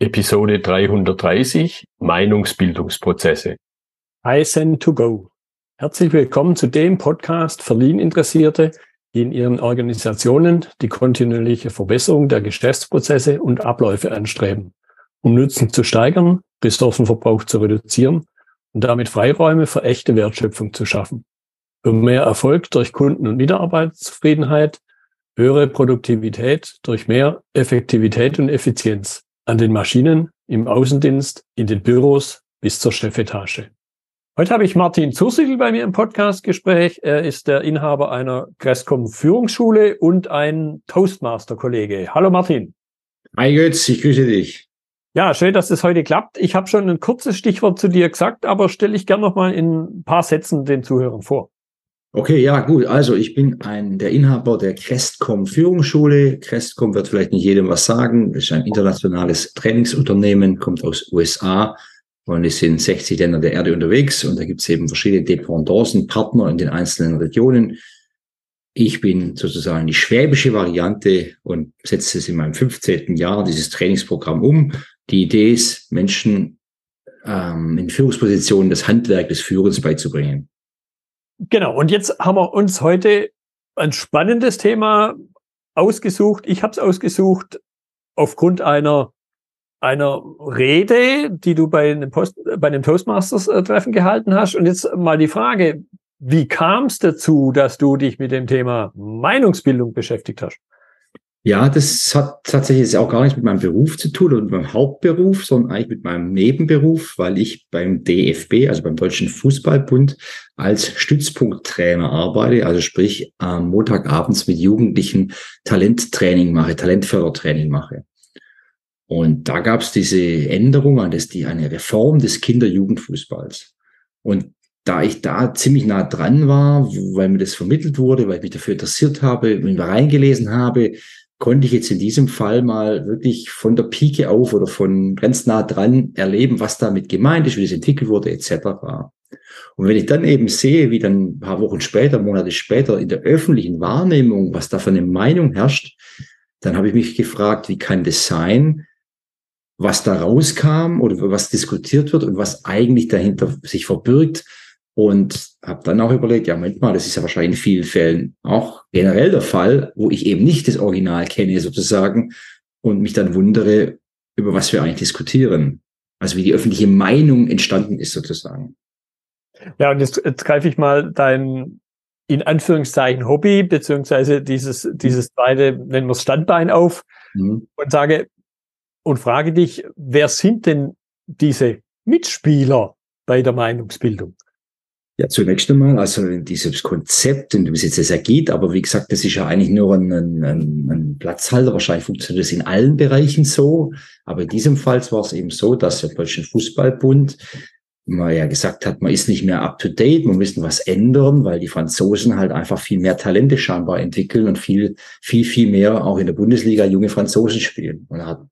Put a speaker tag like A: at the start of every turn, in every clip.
A: Episode 330 Meinungsbildungsprozesse.
B: iSend to go. Herzlich willkommen zu dem Podcast für Lean-Interessierte, die in ihren Organisationen die kontinuierliche Verbesserung der Geschäftsprozesse und Abläufe anstreben, um Nutzen zu steigern, Ressourcenverbrauch zu reduzieren und damit Freiräume für echte Wertschöpfung zu schaffen. Für mehr Erfolg durch Kunden- und Mitarbeiterzufriedenheit, höhere Produktivität durch mehr Effektivität und Effizienz an den Maschinen, im Außendienst, in den Büros bis zur Chefetage. Heute habe ich Martin Zursigel bei mir im Podcastgespräch. Er ist der Inhaber einer Crestcom Führungsschule und ein Toastmaster-Kollege. Hallo Martin.
C: Hi Götz, ich grüße dich.
B: Ja, schön, dass es heute klappt. Ich habe schon ein kurzes Stichwort zu dir gesagt, aber stelle ich gern noch mal in ein paar Sätzen den Zuhörern vor.
C: Okay, ja, gut. Also ich bin ein, der Inhaber der Crestcom Führungsschule. Crestcom wird vielleicht nicht jedem was sagen. Das ist ein internationales Trainingsunternehmen, kommt aus USA und es sind 60 Länder der Erde unterwegs und da gibt es eben verschiedene Dependancen, Partner in den einzelnen Regionen. Ich bin sozusagen die schwäbische Variante und setze es in meinem 15. Jahr, dieses Trainingsprogramm um. Die Idee ist, Menschen ähm, in Führungspositionen das Handwerk des Führens beizubringen.
B: Genau, und jetzt haben wir uns heute ein spannendes Thema ausgesucht. Ich habe es ausgesucht aufgrund einer einer Rede, die du bei einem, Post, bei einem Toastmasters-Treffen gehalten hast. Und jetzt mal die Frage, wie kam es dazu, dass du dich mit dem Thema Meinungsbildung beschäftigt hast?
C: Ja, das hat tatsächlich auch gar nicht mit meinem Beruf zu tun und meinem Hauptberuf, sondern eigentlich mit meinem Nebenberuf, weil ich beim DFB, also beim Deutschen Fußballbund, als Stützpunkttrainer arbeite, also sprich am Montagabends mit Jugendlichen Talenttraining mache, Talentfördertraining mache. Und da gab es diese Änderung an das, die eine Reform des Kinder-Jugendfußballs. Und da ich da ziemlich nah dran war, weil mir das vermittelt wurde, weil ich mich dafür interessiert habe, mich reingelesen habe, konnte ich jetzt in diesem Fall mal wirklich von der Pike auf oder von ganz nah dran erleben, was damit gemeint ist, wie das entwickelt wurde, etc. Und wenn ich dann eben sehe, wie dann ein paar Wochen später, Monate später in der öffentlichen Wahrnehmung, was da für eine Meinung herrscht, dann habe ich mich gefragt, wie kann das sein, was da rauskam oder was diskutiert wird und was eigentlich dahinter sich verbirgt und habe dann auch überlegt, ja, Moment mal, das ist ja wahrscheinlich in vielen Fällen auch generell der Fall, wo ich eben nicht das Original kenne sozusagen und mich dann wundere, über was wir eigentlich diskutieren. Also wie die öffentliche Meinung entstanden ist sozusagen.
B: Ja, und jetzt, jetzt greife ich mal dein in Anführungszeichen Hobby, beziehungsweise dieses, dieses zweite, nennen wir es Standbein auf mhm. und sage und frage dich, wer sind denn diese Mitspieler bei der Meinungsbildung?
C: Ja, zunächst einmal, also dieses Konzept und wie es jetzt ergeht, aber wie gesagt, das ist ja eigentlich nur ein, ein, ein Platzhalter. Wahrscheinlich funktioniert das in allen Bereichen so. Aber in diesem Fall war es eben so, dass der Deutsche Fußballbund man ja gesagt hat, man ist nicht mehr up to date, man müssen was ändern, weil die Franzosen halt einfach viel mehr Talente scheinbar entwickeln und viel, viel, viel mehr auch in der Bundesliga junge Franzosen spielen. Und hat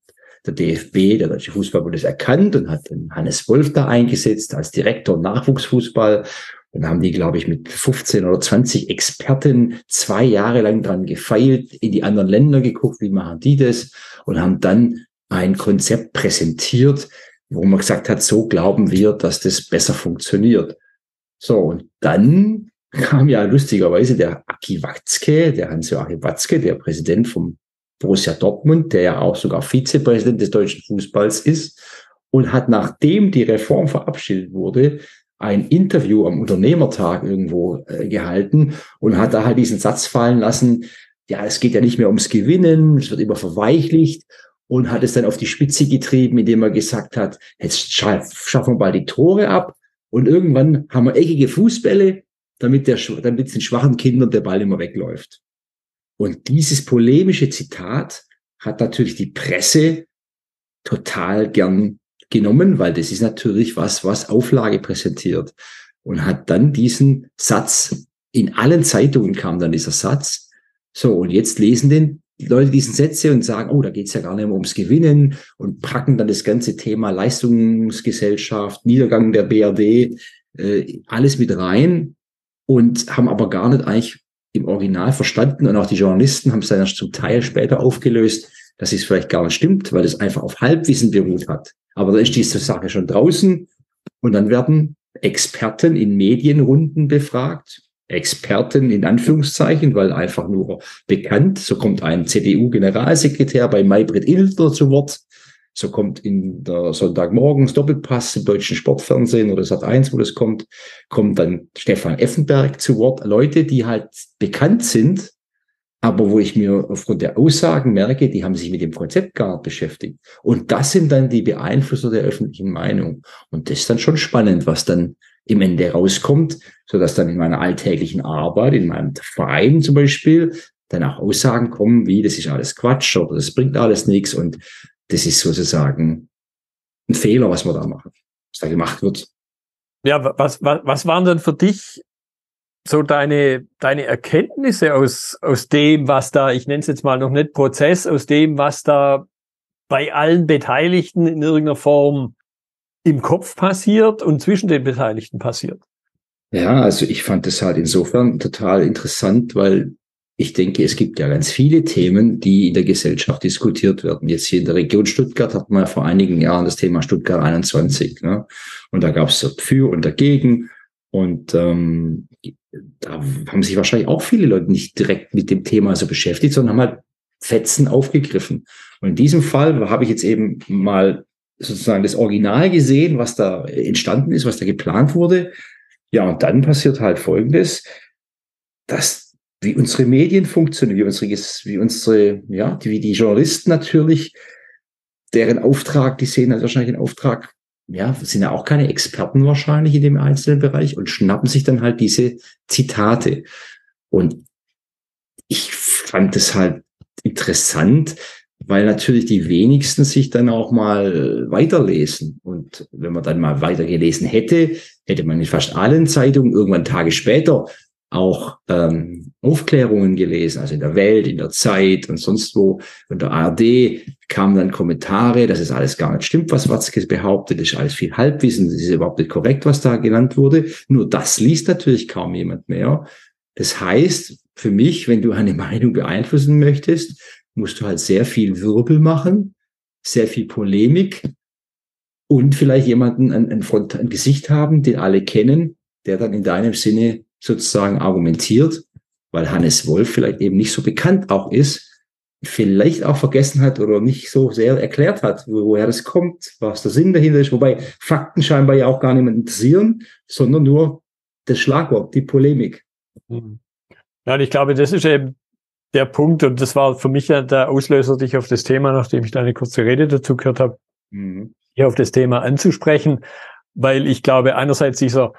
C: der DFB, der Deutsche Fußballbund, das erkannt und hat den Hannes Wolf da eingesetzt als Direktor Nachwuchsfußball dann haben die, glaube ich, mit 15 oder 20 Experten zwei Jahre lang dran gefeilt, in die anderen Länder geguckt, wie machen die das und haben dann ein Konzept präsentiert, wo man gesagt hat, so glauben wir, dass das besser funktioniert. So, und dann kam ja lustigerweise der Aki Watzke, der Hans-Joachim Watzke, der Präsident vom Borussia Dortmund, der ja auch sogar Vizepräsident des deutschen Fußballs ist, und hat, nachdem die Reform verabschiedet wurde, ein Interview am Unternehmertag irgendwo äh, gehalten und hat da halt diesen Satz fallen lassen, ja, es geht ja nicht mehr ums Gewinnen, es wird immer verweichlicht und hat es dann auf die Spitze getrieben, indem er gesagt hat, jetzt schaffen wir bald die Tore ab und irgendwann haben wir eckige Fußbälle, damit, der, damit den schwachen Kindern der Ball immer wegläuft. Und dieses polemische Zitat hat natürlich die Presse total gern genommen, weil das ist natürlich was, was Auflage präsentiert. Und hat dann diesen Satz, in allen Zeitungen kam dann dieser Satz. So, und jetzt lesen den Leute diesen Sätze und sagen, oh, da geht's ja gar nicht mehr ums Gewinnen und packen dann das ganze Thema Leistungsgesellschaft, Niedergang der BRD, äh, alles mit rein und haben aber gar nicht eigentlich im Original verstanden und auch die Journalisten haben es dann zum Teil später aufgelöst, dass es vielleicht gar nicht stimmt, weil es einfach auf Halbwissen beruht hat. Aber da ist diese Sache schon draußen und dann werden Experten in Medienrunden befragt. Experten in Anführungszeichen, weil einfach nur bekannt. So kommt ein CDU-Generalsekretär bei Maybrit Illner zu Wort. So kommt in der Sonntagmorgens Doppelpass im deutschen Sportfernsehen oder Sat 1, wo das kommt, kommt dann Stefan Effenberg zu Wort. Leute, die halt bekannt sind, aber wo ich mir aufgrund der Aussagen merke, die haben sich mit dem Konzept gar beschäftigt. Und das sind dann die Beeinflusser der öffentlichen Meinung. Und das ist dann schon spannend, was dann im Ende rauskommt, so dass dann in meiner alltäglichen Arbeit, in meinem Verein zum Beispiel, dann auch Aussagen kommen, wie das ist alles Quatsch oder das bringt alles nichts und das ist sozusagen ein Fehler, was wir da machen, was da gemacht wird.
B: Ja, was, was, was waren denn für dich so deine, deine Erkenntnisse aus, aus dem, was da, ich nenne es jetzt mal noch nicht Prozess, aus dem, was da bei allen Beteiligten in irgendeiner Form im Kopf passiert und zwischen den Beteiligten passiert?
C: Ja, also ich fand das halt insofern total interessant, weil ich denke, es gibt ja ganz viele Themen, die in der Gesellschaft diskutiert werden. Jetzt hier in der Region Stuttgart hat man vor einigen Jahren das Thema Stuttgart 21. Ne? Und da gab es dafür und dagegen. Und ähm, da haben sich wahrscheinlich auch viele Leute nicht direkt mit dem Thema so beschäftigt, sondern haben halt Fetzen aufgegriffen. Und in diesem Fall habe ich jetzt eben mal sozusagen das Original gesehen, was da entstanden ist, was da geplant wurde. Ja, und dann passiert halt Folgendes, dass wie unsere Medien funktionieren, wie unsere, wie unsere, ja, wie die Journalisten natürlich, deren Auftrag, die sehen halt wahrscheinlich den Auftrag, ja, sind ja auch keine Experten wahrscheinlich in dem einzelnen Bereich und schnappen sich dann halt diese Zitate. Und ich fand es halt interessant, weil natürlich die wenigsten sich dann auch mal weiterlesen. Und wenn man dann mal weitergelesen hätte, hätte man in fast allen Zeitungen irgendwann Tage später auch ähm, Aufklärungen gelesen, also in der Welt, in der Zeit und sonst wo. Und der ARD kamen dann Kommentare, dass es alles gar nicht stimmt, was Watzke behauptet, ist alles viel Halbwissen, das ist überhaupt nicht korrekt, was da genannt wurde. Nur das liest natürlich kaum jemand mehr. Das heißt, für mich, wenn du eine Meinung beeinflussen möchtest, musst du halt sehr viel Wirbel machen, sehr viel Polemik und vielleicht jemanden ein, ein, Front, ein Gesicht haben, den alle kennen, der dann in deinem Sinne sozusagen argumentiert, weil Hannes Wolf vielleicht eben nicht so bekannt auch ist, vielleicht auch vergessen hat oder nicht so sehr erklärt hat, woher das kommt, was der Sinn dahinter ist, wobei Fakten scheinbar ja auch gar niemand interessieren, sondern nur das Schlagwort, die Polemik.
B: Ja, und ich glaube, das ist eben der Punkt, und das war für mich ja der Auslöser, dich auf das Thema, nachdem ich deine kurze Rede dazu gehört habe, mhm. hier auf das Thema anzusprechen, weil ich glaube, einerseits dieser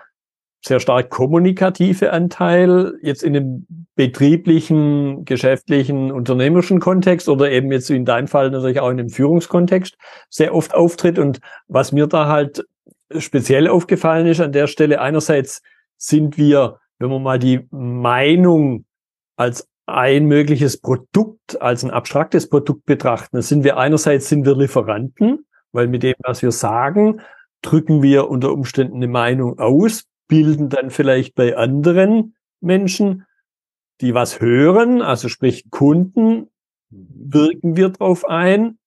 B: sehr stark kommunikative Anteil jetzt in dem betrieblichen, geschäftlichen, unternehmerischen Kontext oder eben jetzt in deinem Fall natürlich auch in dem Führungskontext sehr oft auftritt. Und was mir da halt speziell aufgefallen ist an der Stelle, einerseits sind wir, wenn man mal die Meinung als ein mögliches Produkt als ein abstraktes Produkt betrachten, sind wir einerseits sind wir Lieferanten, weil mit dem, was wir sagen, drücken wir unter Umständen eine Meinung aus, bilden dann vielleicht bei anderen Menschen, die was hören, also sprich Kunden, wirken wir drauf ein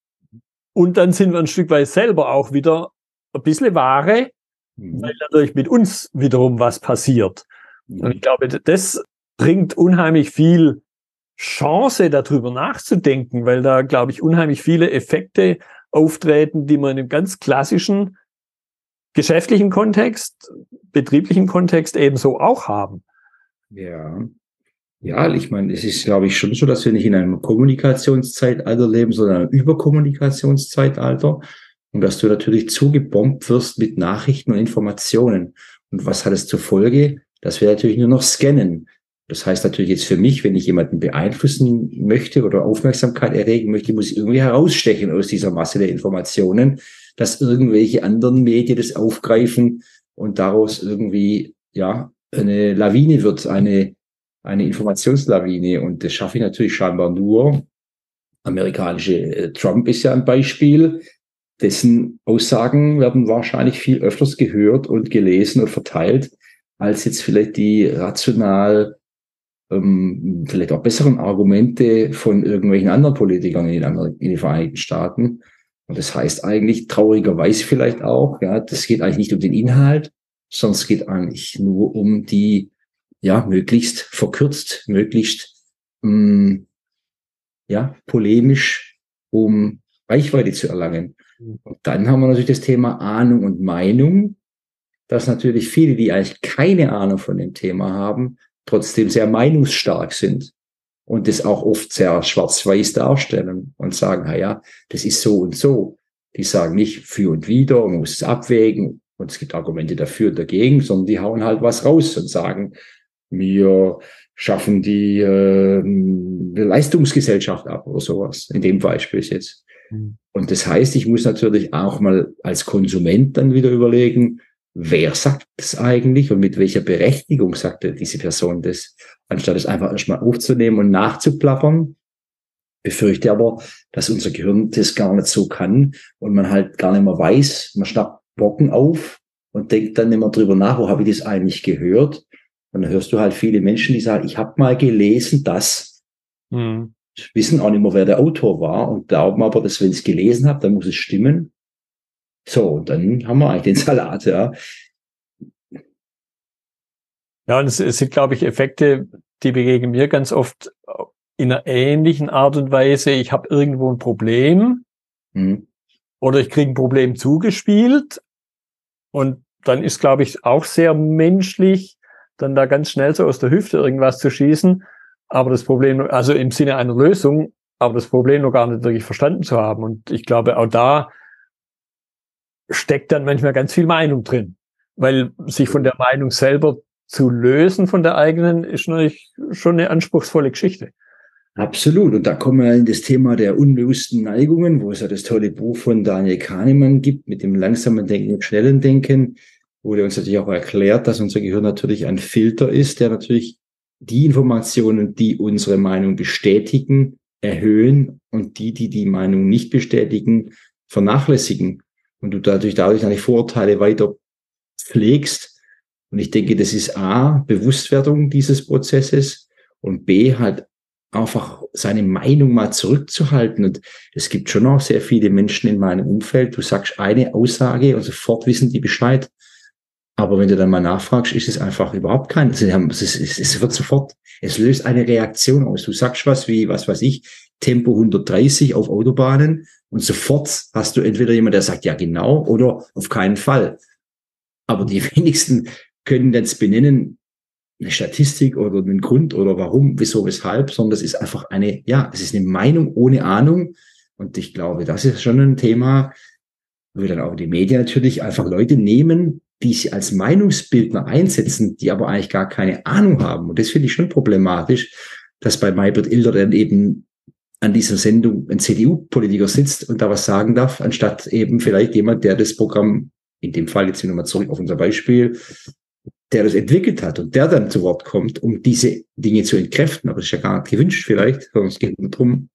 B: und dann sind wir ein Stück weit selber auch wieder ein bisschen Ware, mhm. weil natürlich mit uns wiederum was passiert. Und ich glaube, das bringt unheimlich viel Chance, darüber nachzudenken, weil da, glaube ich, unheimlich viele Effekte auftreten, die man im ganz klassischen geschäftlichen Kontext, betrieblichen Kontext ebenso auch haben.
C: Ja. Ja, ich meine, es ist, glaube ich, schon so, dass wir nicht in einem Kommunikationszeitalter leben, sondern einem Überkommunikationszeitalter. Und dass du natürlich zugebombt wirst mit Nachrichten und Informationen. Und was hat es zur Folge? Dass wir natürlich nur noch scannen. Das heißt natürlich jetzt für mich, wenn ich jemanden beeinflussen möchte oder Aufmerksamkeit erregen möchte, muss ich irgendwie herausstechen aus dieser Masse der Informationen, dass irgendwelche anderen Medien das aufgreifen und daraus irgendwie, ja, eine Lawine wird, eine, eine Informationslawine. Und das schaffe ich natürlich scheinbar nur. Amerikanische äh, Trump ist ja ein Beispiel. Dessen Aussagen werden wahrscheinlich viel öfters gehört und gelesen und verteilt, als jetzt vielleicht die rational ähm, vielleicht auch besseren Argumente von irgendwelchen anderen Politikern in, in den Vereinigten Staaten. Und das heißt eigentlich traurigerweise vielleicht auch, ja, das geht eigentlich nicht um den Inhalt, sondern es geht eigentlich nur um die, ja, möglichst verkürzt, möglichst, mh, mm, ja, polemisch, um Reichweite zu erlangen. Und dann haben wir natürlich das Thema Ahnung und Meinung, dass natürlich viele, die eigentlich keine Ahnung von dem Thema haben, trotzdem sehr meinungsstark sind und das auch oft sehr schwarz-weiß darstellen und sagen, na ja, das ist so und so. Die sagen nicht für und wieder, man muss es abwägen und es gibt Argumente dafür und dagegen, sondern die hauen halt was raus und sagen, wir schaffen die äh, Leistungsgesellschaft ab oder sowas. In dem Beispiel jetzt. Mhm. Und das heißt, ich muss natürlich auch mal als Konsument dann wieder überlegen, wer sagt das eigentlich und mit welcher Berechtigung sagt diese Person das, anstatt es einfach erstmal aufzunehmen und nachzuplappern. Befürchte aber, dass unser Gehirn das gar nicht so kann und man halt gar nicht mehr weiß, man schnappt Bocken auf und denkt dann immer drüber nach, wo habe ich das eigentlich gehört? Und dann hörst du halt viele Menschen, die sagen, ich habe mal gelesen, dass mhm. wissen auch nicht mehr, wer der Autor war und glauben aber, dass wenn ich es gelesen habe, dann muss es stimmen. So, und dann haben wir eigentlich den Salat, ja.
B: Ja, und es, es sind, glaube ich, Effekte, die begegnen mir ganz oft in einer ähnlichen Art und Weise. Ich habe irgendwo ein Problem mhm. oder ich kriege ein Problem zugespielt und dann ist, glaube ich, auch sehr menschlich, dann da ganz schnell so aus der Hüfte irgendwas zu schießen. Aber das Problem, also im Sinne einer Lösung, aber das Problem noch gar nicht wirklich verstanden zu haben. Und ich glaube, auch da steckt dann manchmal ganz viel Meinung drin. Weil sich von der Meinung selber zu lösen von der eigenen ist natürlich schon eine anspruchsvolle Geschichte.
C: Absolut. Und da kommen wir in das Thema der unbewussten Neigungen, wo es ja das tolle Buch von Daniel Kahnemann gibt mit dem langsamen Denken und schnellen Denken, wo er uns natürlich auch erklärt, dass unser Gehirn natürlich ein Filter ist, der natürlich die Informationen, die unsere Meinung bestätigen, erhöhen und die, die die Meinung nicht bestätigen, vernachlässigen und du dadurch dadurch deine Vorurteile weiter pflegst. Und ich denke, das ist A, Bewusstwerdung dieses Prozesses und B, halt einfach seine Meinung mal zurückzuhalten. Und es gibt schon auch sehr viele Menschen in meinem Umfeld, du sagst eine Aussage und sofort wissen die Bescheid. Aber wenn du dann mal nachfragst, ist es einfach überhaupt kein, es, es wird sofort, es löst eine Reaktion aus. Du sagst was wie, was weiß ich, Tempo 130 auf Autobahnen und sofort hast du entweder jemand, der sagt ja genau oder auf keinen Fall. Aber die wenigsten können jetzt benennen, eine Statistik oder einen Grund oder warum, wieso, weshalb, sondern das ist einfach eine, ja, es ist eine Meinung ohne Ahnung. Und ich glaube, das ist schon ein Thema, wo dann auch die Medien natürlich einfach Leute nehmen, die sie als Meinungsbildner einsetzen, die aber eigentlich gar keine Ahnung haben. Und das finde ich schon problematisch, dass bei Maybrit Ilder dann eben an dieser Sendung ein CDU-Politiker sitzt und da was sagen darf, anstatt eben vielleicht jemand, der das Programm, in dem Fall jetzt nochmal zurück auf unser Beispiel, der das entwickelt hat und der dann zu Wort kommt, um diese Dinge zu entkräften. Aber das ist ja gar nicht gewünscht vielleicht, sondern es geht nur darum,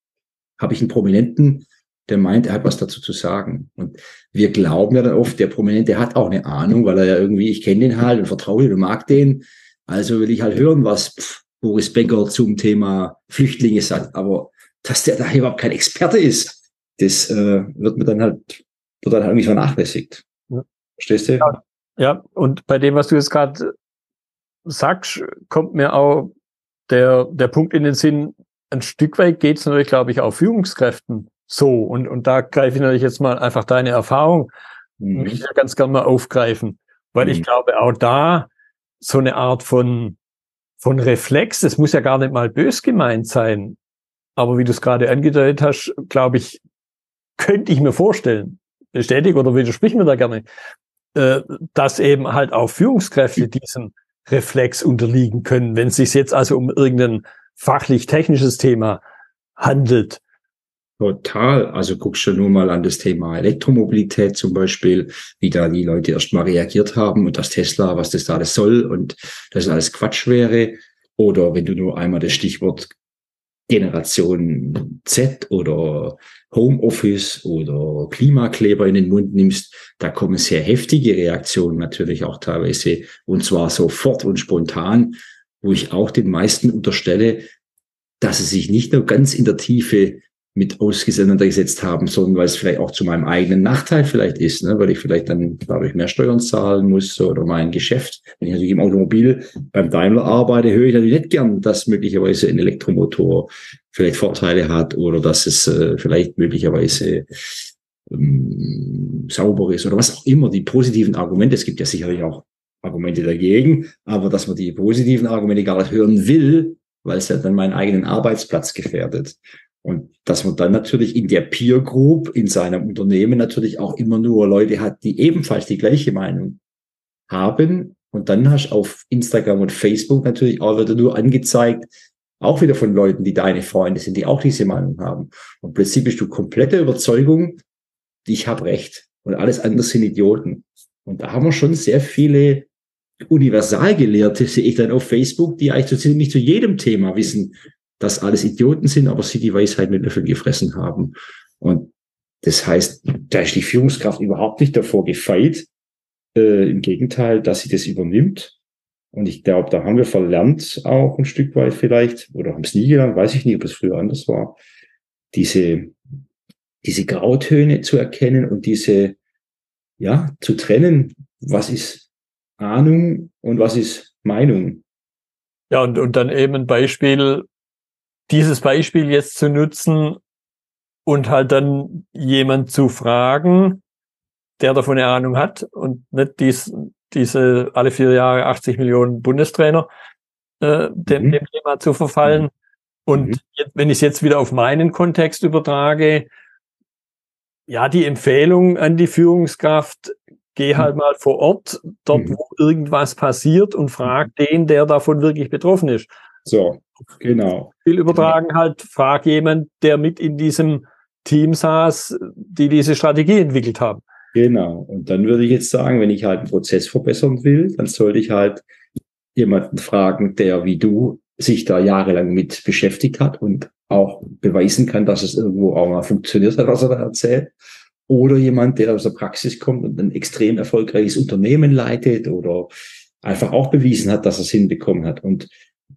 C: habe ich einen Prominenten, der meint, er hat was dazu zu sagen. Und wir glauben ja dann oft, der Prominente hat auch eine Ahnung, weil er ja irgendwie, ich kenne den halt und vertraue den und mag den. Also will ich halt hören, was Boris Becker zum Thema Flüchtlinge sagt. Aber dass der da überhaupt kein Experte ist, das äh, wird mir dann halt, wird dann halt irgendwie vernachlässigt. Ja. Verstehst du?
B: Ja. ja, und bei dem, was du jetzt gerade sagst, kommt mir auch der, der Punkt in den Sinn, ein Stück weit geht es natürlich, glaube ich, auch Führungskräften so. Und, und da greife ich natürlich jetzt mal einfach deine Erfahrung, mhm. mich ja ganz gerne mal aufgreifen. Weil mhm. ich glaube, auch da so eine Art von, von Reflex, das muss ja gar nicht mal bös gemeint sein. Aber wie du es gerade angedeutet hast, glaube ich, könnte ich mir vorstellen, bestätige oder widersprich mir da gerne, äh, dass eben halt auch Führungskräfte diesem Reflex unterliegen können, wenn es sich jetzt also um irgendein fachlich-technisches Thema handelt.
C: Total. Also guckst du nur mal an das Thema Elektromobilität zum Beispiel, wie da die Leute erstmal reagiert haben und das Tesla, was das da alles soll und das alles Quatsch wäre. Oder wenn du nur einmal das Stichwort Generation Z oder Homeoffice oder Klimakleber in den Mund nimmst, da kommen sehr heftige Reaktionen natürlich auch teilweise und zwar sofort und spontan, wo ich auch den meisten unterstelle, dass sie sich nicht nur ganz in der Tiefe mit auseinandergesetzt haben, sondern weil es vielleicht auch zu meinem eigenen Nachteil vielleicht ist, ne? weil ich vielleicht dann dadurch mehr Steuern zahlen muss oder mein Geschäft. Wenn ich natürlich im Automobil beim Daimler arbeite, höre ich natürlich nicht gern, dass möglicherweise ein Elektromotor vielleicht Vorteile hat oder dass es äh, vielleicht möglicherweise ähm, sauber ist oder was auch immer, die positiven Argumente. Es gibt ja sicherlich auch Argumente dagegen, aber dass man die positiven Argumente gar nicht hören will, weil es ja dann meinen eigenen Arbeitsplatz gefährdet. Und dass man dann natürlich in der Peer Group, in seinem Unternehmen natürlich auch immer nur Leute hat, die ebenfalls die gleiche Meinung haben. Und dann hast du auf Instagram und Facebook natürlich auch wieder nur angezeigt, auch wieder von Leuten, die deine Freunde sind, die auch diese Meinung haben. Und plötzlich bist du komplette Überzeugung, ich habe recht. Und alles andere sind Idioten. Und da haben wir schon sehr viele Universalgelehrte, sehe ich dann auf Facebook, die eigentlich so ziemlich zu jedem Thema wissen, dass alles Idioten sind, aber sie die Weisheit mit Löffel gefressen haben. Und das heißt, da ist die Führungskraft überhaupt nicht davor gefeit. Äh, Im Gegenteil, dass sie das übernimmt. Und ich glaube, da haben wir verlernt auch ein Stück weit vielleicht, oder haben es nie gelernt, weiß ich nicht, ob es früher anders war, diese, diese Grautöne zu erkennen und diese, ja, zu trennen, was ist Ahnung und was ist Meinung.
B: Ja, und, und dann eben ein Beispiel, dieses Beispiel jetzt zu nutzen und halt dann jemand zu fragen, der davon eine Ahnung hat und nicht dies, diese alle vier Jahre 80 Millionen Bundestrainer äh, dem, mhm. dem Thema zu verfallen. Mhm. Und mhm. jetzt, wenn ich es jetzt wieder auf meinen Kontext übertrage, ja, die Empfehlung an die Führungskraft, geh mhm. halt mal vor Ort, dort, mhm. wo irgendwas passiert und frag den, der davon wirklich betroffen ist.
C: So, genau.
B: Viel übertragen halt, frag jemand, der mit in diesem Team saß, die diese Strategie entwickelt haben.
C: Genau. Und dann würde ich jetzt sagen, wenn ich halt einen Prozess verbessern will, dann sollte ich halt jemanden fragen, der wie du sich da jahrelang mit beschäftigt hat und auch beweisen kann, dass es irgendwo auch mal funktioniert hat, was er da erzählt. Oder jemand, der aus der Praxis kommt und ein extrem erfolgreiches Unternehmen leitet oder einfach auch bewiesen hat, dass er es hinbekommen hat. Und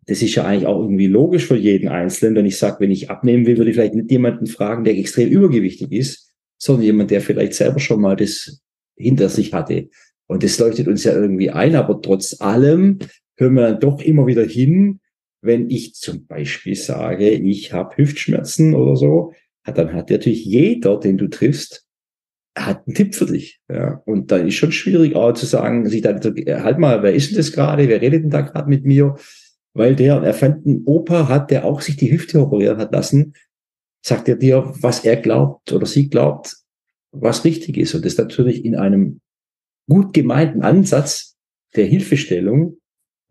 C: das ist ja eigentlich auch irgendwie logisch für jeden Einzelnen. Wenn ich sage, wenn ich abnehmen will, würde ich vielleicht nicht jemanden fragen, der extrem übergewichtig ist, sondern jemand, der vielleicht selber schon mal das hinter sich hatte. Und das leuchtet uns ja irgendwie ein, aber trotz allem hören wir dann doch immer wieder hin, wenn ich zum Beispiel sage, ich habe Hüftschmerzen oder so, dann hat natürlich jeder, den du triffst, hat einen Tipp für dich. Ja. Und dann ist schon schwierig auch zu sagen, sich dann, halt mal, wer ist denn das gerade? Wer redet denn da gerade mit mir? Weil der, er fand einen Opa hat, der auch sich die Hüfte operieren hat lassen, sagt er dir, was er glaubt oder sie glaubt, was richtig ist. Und das natürlich in einem gut gemeinten Ansatz der Hilfestellung.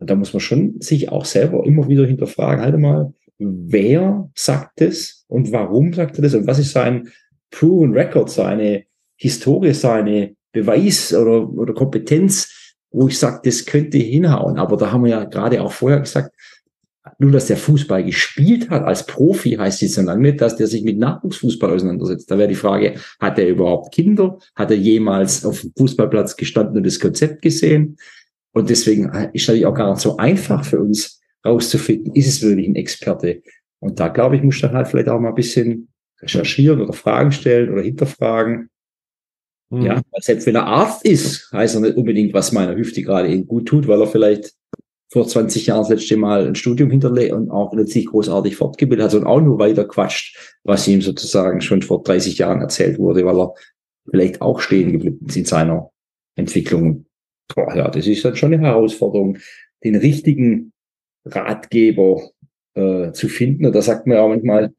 C: Und da muss man schon sich auch selber immer wieder hinterfragen, halt mal, wer sagt das und warum sagt er das und was ist sein Proven Record, seine Historie, seine Beweis oder, oder Kompetenz, wo ich sage, das könnte hinhauen. Aber da haben wir ja gerade auch vorher gesagt, nur dass der Fußball gespielt hat als Profi, heißt jetzt lange nicht, dass der sich mit Nachwuchsfußball auseinandersetzt. Da wäre die Frage, hat er überhaupt Kinder? Hat er jemals auf dem Fußballplatz gestanden und das Konzept gesehen? Und deswegen ist natürlich auch gar nicht so einfach für uns rauszufinden, ist es wirklich ein Experte? Und da glaube ich, muss dann halt vielleicht auch mal ein bisschen recherchieren oder Fragen stellen oder hinterfragen. Mhm. Ja, selbst wenn er Arzt ist, heißt er nicht unbedingt, was meiner Hüfte gerade eben gut tut, weil er vielleicht vor 20 Jahren das letzte Mal ein Studium hinterlegt und auch nicht sich großartig fortgebildet hat, sondern auch nur weiter quatscht, was ihm sozusagen schon vor 30 Jahren erzählt wurde, weil er vielleicht auch stehen geblieben ist in seiner Entwicklung. Boah, ja, das ist dann schon eine Herausforderung, den richtigen Ratgeber äh, zu finden. Und da sagt man ja manchmal,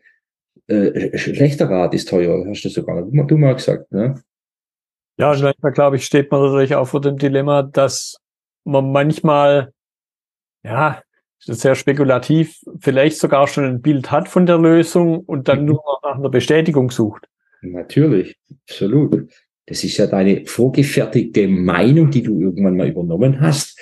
C: äh, schlechter Rat ist teuer, hast du sogar du mal gesagt. Ne?
B: Ja, und manchmal, glaube ich, steht man natürlich auch vor dem Dilemma, dass man manchmal, ja, sehr spekulativ, vielleicht sogar schon ein Bild hat von der Lösung und dann mhm. nur noch nach einer Bestätigung sucht.
C: Natürlich, absolut. Das ist ja deine vorgefertigte Meinung, die du irgendwann mal übernommen hast.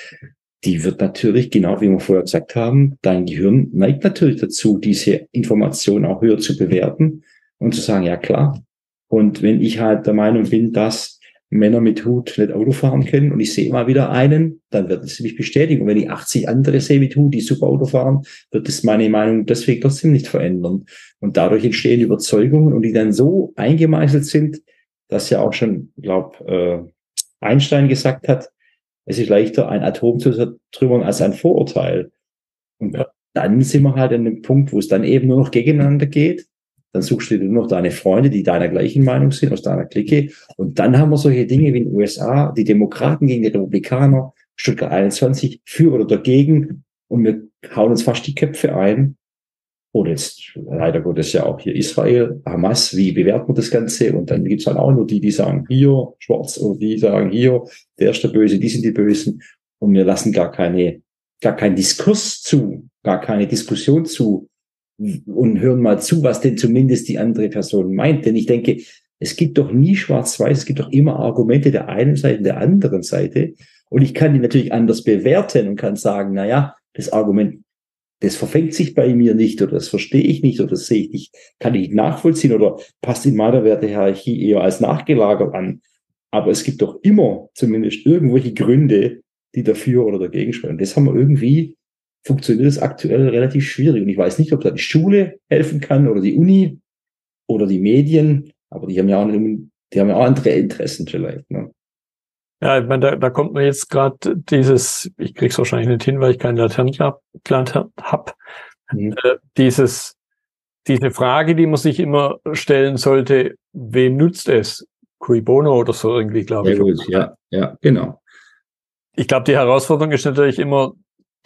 C: Die wird natürlich, genau wie wir vorher gesagt haben, dein Gehirn neigt natürlich dazu, diese Information auch höher zu bewerten und zu sagen, ja klar. Und wenn ich halt der Meinung bin, dass Männer mit Hut nicht Auto fahren können und ich sehe mal wieder einen, dann wird es mich bestätigen. Und wenn ich 80 andere sehe mit Hut, die super Auto fahren, wird es meine Meinung deswegen trotzdem nicht verändern. Und dadurch entstehen Überzeugungen und die dann so eingemeißelt sind, dass ja auch schon, glaube äh, Einstein gesagt hat, es ist leichter, ein Atom zu zertrümmern als ein Vorurteil. Und dann sind wir halt an dem Punkt, wo es dann eben nur noch gegeneinander geht dann suchst du dir nur noch deine Freunde, die deiner gleichen Meinung sind, aus deiner Clique. Und dann haben wir solche Dinge wie in den USA, die Demokraten gegen die Republikaner, Stuttgart 21, für oder dagegen. Und wir hauen uns fast die Köpfe ein. Oder jetzt leider Gottes ja auch hier Israel, Hamas, wie bewerten wir das Ganze? Und dann gibt's halt auch nur die, die sagen hier schwarz oder die sagen hier, der ist der Böse, die sind die Bösen. Und wir lassen gar keine, gar keinen Diskurs zu, gar keine Diskussion zu, und hören mal zu, was denn zumindest die andere Person meint. Denn ich denke, es gibt doch nie schwarz-weiß, es gibt doch immer Argumente der einen Seite, der anderen Seite. Und ich kann die natürlich anders bewerten und kann sagen, na ja, das Argument, das verfängt sich bei mir nicht oder das verstehe ich nicht oder das sehe ich nicht, kann ich nachvollziehen oder passt in meiner Wertehierarchie eher als nachgelagert an. Aber es gibt doch immer zumindest irgendwelche Gründe, die dafür oder dagegen sprechen. Das haben wir irgendwie funktioniert es aktuell relativ schwierig. Und ich weiß nicht, ob da die Schule helfen kann oder die Uni oder die Medien, aber die haben ja auch, die haben ja auch andere Interessen vielleicht. Ne?
B: Ja, ich meine, da, da kommt mir jetzt gerade dieses, ich krieg's wahrscheinlich nicht hin, weil ich keinen Latein gelernt habe, mhm. äh, dieses, diese Frage, die man sich immer stellen sollte, wem nutzt es? Cui bono oder so irgendwie, glaube ich.
C: Gut, ja, ja, genau.
B: Ich glaube, die Herausforderung ist natürlich immer,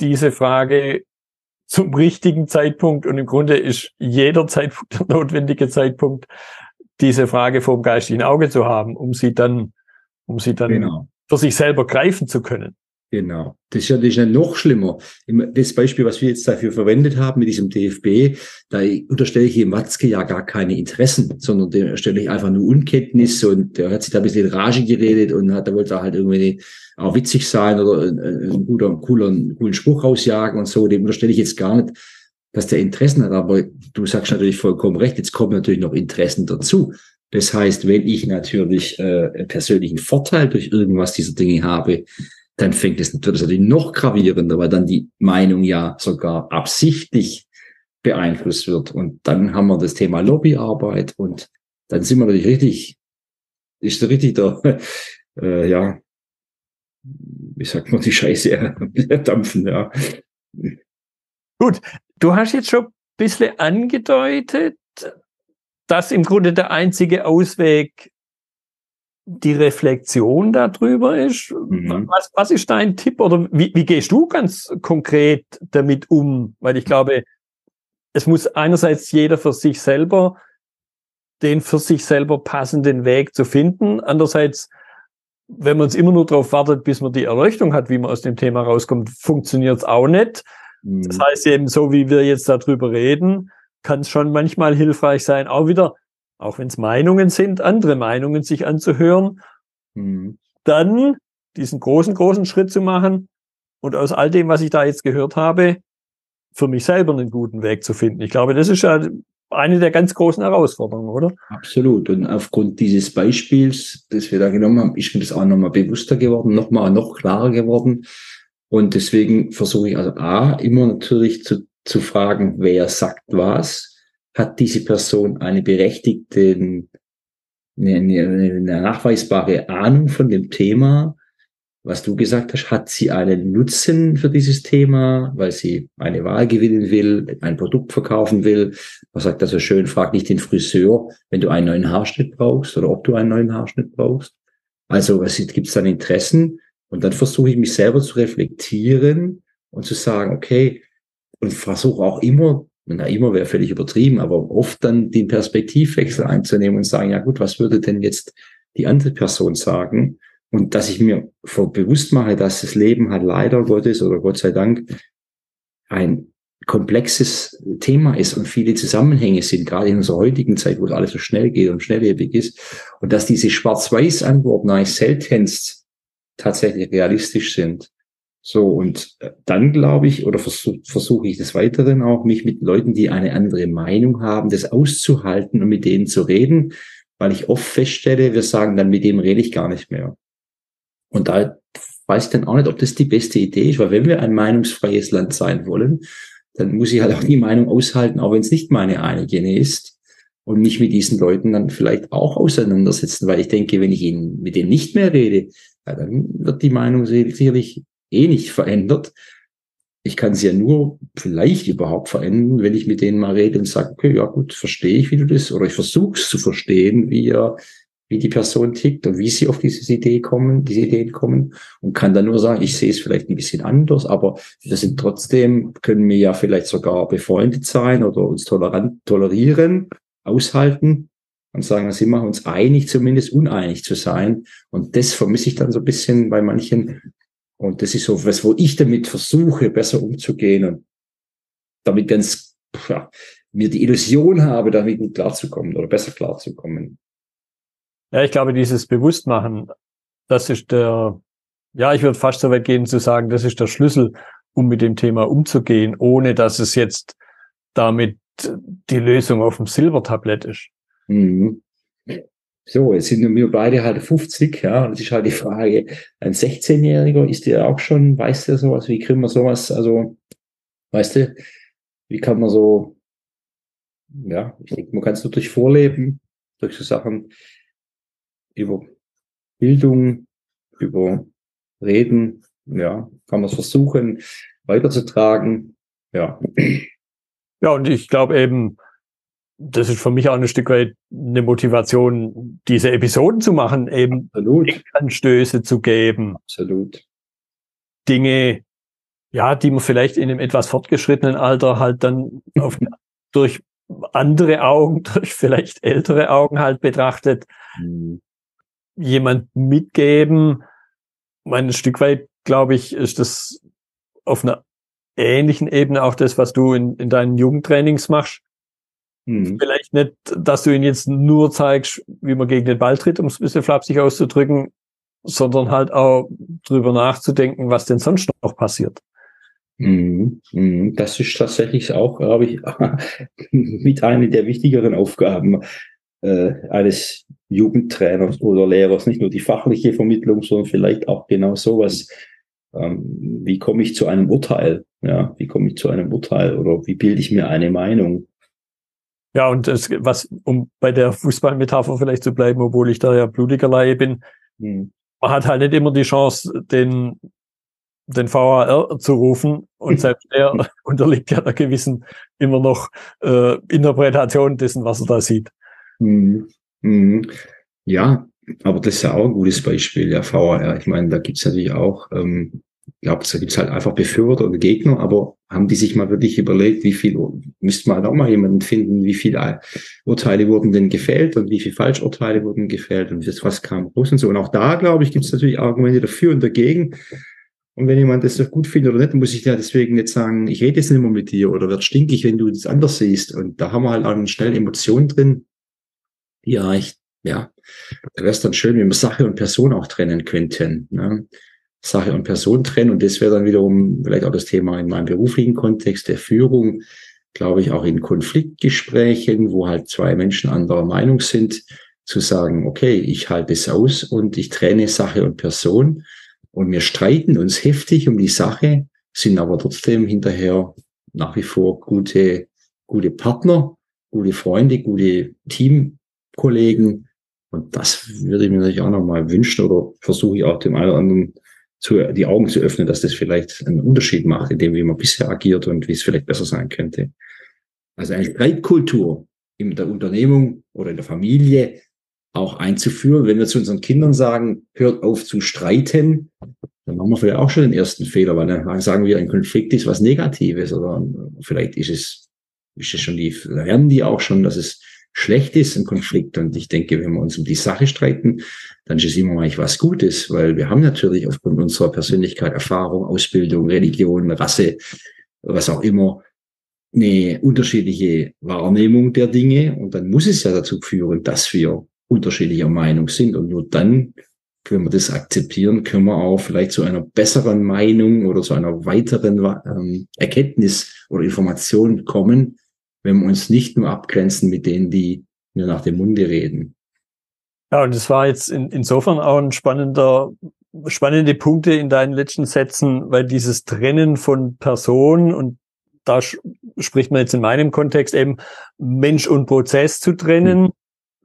B: diese Frage zum richtigen Zeitpunkt und im Grunde ist jeder Zeitpunkt der notwendige Zeitpunkt, diese Frage vor dem geistigen Auge zu haben, um sie dann, um sie dann genau. für sich selber greifen zu können.
C: Genau. Das ist ja, das ist ja noch schlimmer. Das Beispiel, was wir jetzt dafür verwendet haben mit diesem DFB, da unterstelle ich ihm Watzke ja gar keine Interessen, sondern dem stelle ich einfach nur Unkenntnis und der hat sich da ein bisschen in Rage geredet und hat, da wollte halt irgendwie auch witzig sein oder einen guter, cooler, einen coolen Spruch rausjagen und so. Dem unterstelle ich jetzt gar nicht, dass der Interessen hat. Aber du sagst natürlich vollkommen recht. Jetzt kommen natürlich noch Interessen dazu. Das heißt, wenn ich natürlich äh, persönlichen Vorteil durch irgendwas dieser Dinge habe, dann fängt es natürlich noch gravierender, weil dann die Meinung ja sogar absichtlich beeinflusst wird. Und dann haben wir das Thema Lobbyarbeit und dann sind wir natürlich richtig, ist richtig der, äh, ja, wie sagt man, die Scheiße dampfen, ja.
B: Gut, du hast jetzt schon ein bisschen angedeutet, dass im Grunde der einzige Ausweg die Reflexion darüber ist. Mhm. Was, was ist dein Tipp oder wie, wie gehst du ganz konkret damit um? Weil ich glaube, es muss einerseits jeder für sich selber den für sich selber passenden Weg zu finden. Andererseits, wenn man es immer nur darauf wartet, bis man die Erleuchtung hat, wie man aus dem Thema rauskommt, funktioniert es auch nicht. Mhm. Das heißt eben, so wie wir jetzt darüber reden, kann es schon manchmal hilfreich sein, auch wieder auch wenn es Meinungen sind, andere Meinungen sich anzuhören, mhm. dann diesen großen, großen Schritt zu machen und aus all dem, was ich da jetzt gehört habe, für mich selber einen guten Weg zu finden. Ich glaube, das ist ja eine der ganz großen Herausforderungen, oder?
C: Absolut. Und aufgrund dieses Beispiels, das wir da genommen haben, ist mir das auch nochmal bewusster geworden, nochmal noch klarer geworden. Und deswegen versuche ich also A, immer natürlich zu, zu fragen, wer sagt was, hat diese Person eine berechtigte, eine, eine, nachweisbare Ahnung von dem Thema, was du gesagt hast, hat sie einen Nutzen für dieses Thema, weil sie eine Wahl gewinnen will, ein Produkt verkaufen will. Man sagt das so schön, frag nicht den Friseur, wenn du einen neuen Haarschnitt brauchst oder ob du einen neuen Haarschnitt brauchst. Also es gibt dann Interessen und dann versuche ich mich selber zu reflektieren und zu sagen, okay, und versuche auch immer na immer wäre völlig übertrieben, aber oft dann den Perspektivwechsel einzunehmen und sagen, ja gut, was würde denn jetzt die andere Person sagen? Und dass ich mir bewusst mache, dass das Leben halt leider Gottes oder Gott sei Dank ein komplexes Thema ist und viele Zusammenhänge sind, gerade in unserer heutigen Zeit, wo alles so schnell geht und schnelllebig ist. Und dass diese Schwarz-Weiß-Antworten eigentlich seltenst tatsächlich realistisch sind. So, und äh, dann glaube ich, oder versuche versuch ich des Weiteren auch, mich mit Leuten, die eine andere Meinung haben, das auszuhalten und mit denen zu reden. weil ich oft feststelle, wir sagen dann, mit dem rede ich gar nicht mehr. Und da weiß ich dann auch nicht, ob das die beste Idee ist, weil wenn wir ein meinungsfreies Land sein wollen, dann muss ich halt auch die Meinung aushalten, auch wenn es nicht meine eigene ist und mich mit diesen Leuten dann vielleicht auch auseinandersetzen, weil ich denke, wenn ich ihnen mit denen nicht mehr rede, ja, dann wird die Meinung sicherlich eh nicht verändert. Ich kann sie ja nur vielleicht überhaupt verändern, wenn ich mit denen mal rede und sage, okay, ja gut, verstehe ich, wie du das, oder ich versuche es zu verstehen, wie er, wie die Person tickt und wie sie auf diese Idee kommen, diese Ideen kommen und kann dann nur sagen, ich sehe es vielleicht ein bisschen anders, aber wir sind trotzdem, können wir ja vielleicht sogar befreundet sein oder uns tolerant tolerieren, aushalten und sagen, wir sind uns einig, zumindest uneinig zu sein. Und das vermisse ich dann so ein bisschen bei manchen und das ist so was, wo ich damit versuche, besser umzugehen und damit ganz, ja, mir die Illusion habe, damit gut klarzukommen oder besser klarzukommen.
B: Ja, ich glaube, dieses Bewusstmachen, das ist der, ja, ich würde fast so weit gehen zu sagen, das ist der Schlüssel, um mit dem Thema umzugehen, ohne dass es jetzt damit die Lösung auf dem Silbertablett ist. Mhm.
C: So, jetzt sind wir beide halt 50, ja, und es ist halt die Frage, ein 16-Jähriger, ist der auch schon, weiß der sowas, wie kriegen wir sowas, also, weißt du, wie kann man so, ja, ich denke, man kann es nur durch Vorleben, durch so Sachen über Bildung, über Reden, ja, kann man es versuchen weiterzutragen, ja.
B: Ja, und ich glaube eben, das ist für mich auch ein Stück weit eine Motivation, diese Episoden zu machen, eben Anstöße zu geben.
C: Absolut.
B: Dinge, ja, die man vielleicht in einem etwas fortgeschrittenen Alter halt dann auf, durch andere Augen, durch vielleicht ältere Augen halt betrachtet, mhm. jemand mitgeben. Ein Stück weit, glaube ich, ist das auf einer ähnlichen Ebene auch das, was du in, in deinen Jugendtrainings machst hm. Vielleicht nicht, dass du ihn jetzt nur zeigst, wie man gegen den Ball tritt, um es ein bisschen flapsig auszudrücken, sondern halt auch drüber nachzudenken, was denn sonst noch passiert.
C: Mhm. Mhm. Das ist tatsächlich auch, glaube ich, mit einer der wichtigeren Aufgaben äh, eines Jugendtrainers oder Lehrers. Nicht nur die fachliche Vermittlung, sondern vielleicht auch genau sowas. Ähm, wie komme ich zu einem Urteil? Ja, wie komme ich zu einem Urteil oder wie bilde ich mir eine Meinung?
B: Ja, und es, was, um bei der Fußballmetapher vielleicht zu bleiben, obwohl ich da ja blutiger Laie bin, mhm. man hat halt nicht immer die Chance, den, den VAR zu rufen und selbst er unterliegt ja einer gewissen immer noch äh, Interpretation dessen, was er da sieht.
C: Mhm. Mhm. Ja, aber das ist ja auch ein gutes Beispiel, der VAR. Ich meine, da gibt's natürlich auch ähm, ich glaube, da gibt's halt einfach Befürworter und Gegner, aber haben die sich mal wirklich überlegt, wie viel, müsste man halt auch mal jemanden finden, wie viele Urteile wurden denn gefällt und wie viele Falschurteile wurden gefällt und was kam raus und so. Und auch da, glaube ich, gibt's natürlich Argumente dafür und dagegen. Und wenn jemand das gut findet oder nicht, muss ich ja deswegen nicht sagen, ich rede jetzt nicht mehr mit dir oder wird stinkig, wenn du das anders siehst. Und da haben wir halt auch schnell Emotionen drin, ja echt, ja, da wäre es dann schön, wenn wir Sache und Person auch trennen könnten. Ne? Sache und Person trennen. Und das wäre dann wiederum vielleicht auch das Thema in meinem beruflichen Kontext der Führung, glaube ich, auch in Konfliktgesprächen, wo halt zwei Menschen anderer Meinung sind, zu sagen, okay, ich halte es aus und ich trenne Sache und Person und wir streiten uns heftig um die Sache, sind aber trotzdem hinterher nach wie vor gute, gute Partner, gute Freunde, gute Teamkollegen. Und das würde ich mir natürlich auch nochmal wünschen oder versuche ich auch dem einen oder anderen zu, die Augen zu öffnen, dass das vielleicht einen Unterschied macht, in dem, wie man bisher agiert und wie es vielleicht besser sein könnte. Also eine Streitkultur in der Unternehmung oder in der Familie auch einzuführen. Wenn wir zu unseren Kindern sagen, hört auf zu streiten, dann machen wir vielleicht auch schon den ersten Fehler, weil dann sagen wir, ein Konflikt ist was Negatives oder vielleicht ist es, ist es schon die, lernen die auch schon, dass es schlecht ist, ein Konflikt. Und ich denke, wenn wir uns um die Sache streiten, dann ist es immer mal was Gutes, weil wir haben natürlich aufgrund unserer Persönlichkeit, Erfahrung, Ausbildung, Religion, Rasse, was auch immer, eine unterschiedliche Wahrnehmung der Dinge. Und dann muss es ja dazu führen, dass wir unterschiedlicher Meinung sind. Und nur dann, wenn wir das akzeptieren, können wir auch vielleicht zu einer besseren Meinung oder zu einer weiteren ähm, Erkenntnis oder Information kommen, wenn wir uns nicht nur abgrenzen mit denen, die mir nach dem Munde reden.
B: Ja, und das war jetzt in, insofern auch ein spannender, spannende Punkte in deinen letzten Sätzen, weil dieses Trennen von Person und da spricht man jetzt in meinem Kontext eben Mensch und Prozess zu trennen.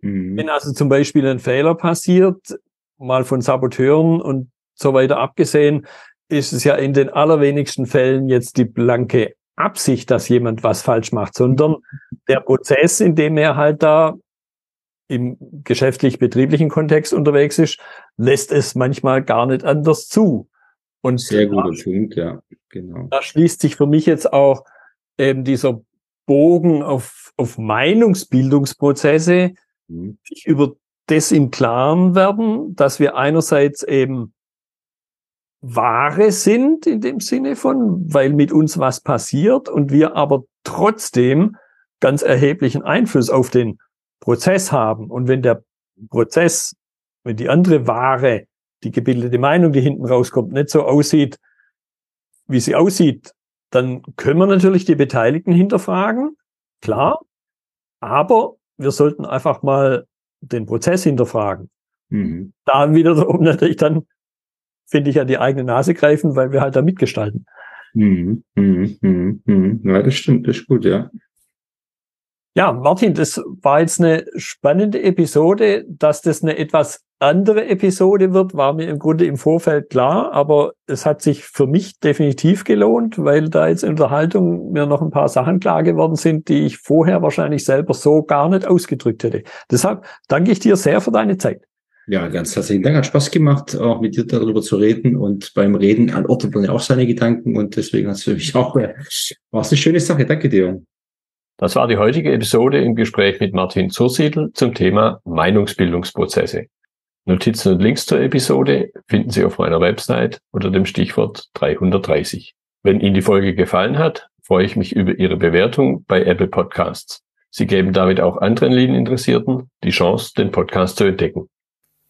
B: Mhm. Wenn also zum Beispiel ein Fehler passiert, mal von Saboteuren und so weiter abgesehen, ist es ja in den allerwenigsten Fällen jetzt die blanke Absicht, dass jemand was falsch macht, sondern der Prozess, in dem er halt da im geschäftlich-betrieblichen Kontext unterwegs ist, lässt es manchmal gar nicht anders zu.
C: Und Sehr guter Punkt, ja, genau.
B: Da schließt sich für mich jetzt auch eben dieser Bogen auf, auf Meinungsbildungsprozesse, mhm. sich über das im Klaren werden, dass wir einerseits eben Ware sind in dem Sinne von, weil mit uns was passiert und wir aber trotzdem ganz erheblichen Einfluss auf den Prozess haben. Und wenn der Prozess, wenn die andere Ware, die gebildete Meinung, die hinten rauskommt, nicht so aussieht, wie sie aussieht, dann können wir natürlich die Beteiligten hinterfragen, klar, aber wir sollten einfach mal den Prozess hinterfragen. Mhm. Da wiederum natürlich dann finde ich, an die eigene Nase greifen, weil wir halt da mitgestalten.
C: Mhm, mhm, mhm, mhm. Ja, das stimmt, das ist gut, ja.
B: Ja, Martin, das war jetzt eine spannende Episode. Dass das eine etwas andere Episode wird, war mir im Grunde im Vorfeld klar, aber es hat sich für mich definitiv gelohnt, weil da jetzt in der Haltung mir noch ein paar Sachen klar geworden sind, die ich vorher wahrscheinlich selber so gar nicht ausgedrückt hätte. Deshalb danke ich dir sehr für deine Zeit.
C: Ja, ganz herzlichen Dank. Hat Spaß gemacht, auch mit dir darüber zu reden. Und beim Reden ortet man ja auch seine Gedanken. Und deswegen hat es für mich auch, äh, war es eine schöne Sache. Danke dir.
A: Das war die heutige Episode im Gespräch mit Martin Zursiedel zum Thema Meinungsbildungsprozesse. Notizen und Links zur Episode finden Sie auf meiner Website unter dem Stichwort 330. Wenn Ihnen die Folge gefallen hat, freue ich mich über Ihre Bewertung bei Apple Podcasts. Sie geben damit auch anderen Linieninteressierten die Chance, den Podcast zu entdecken.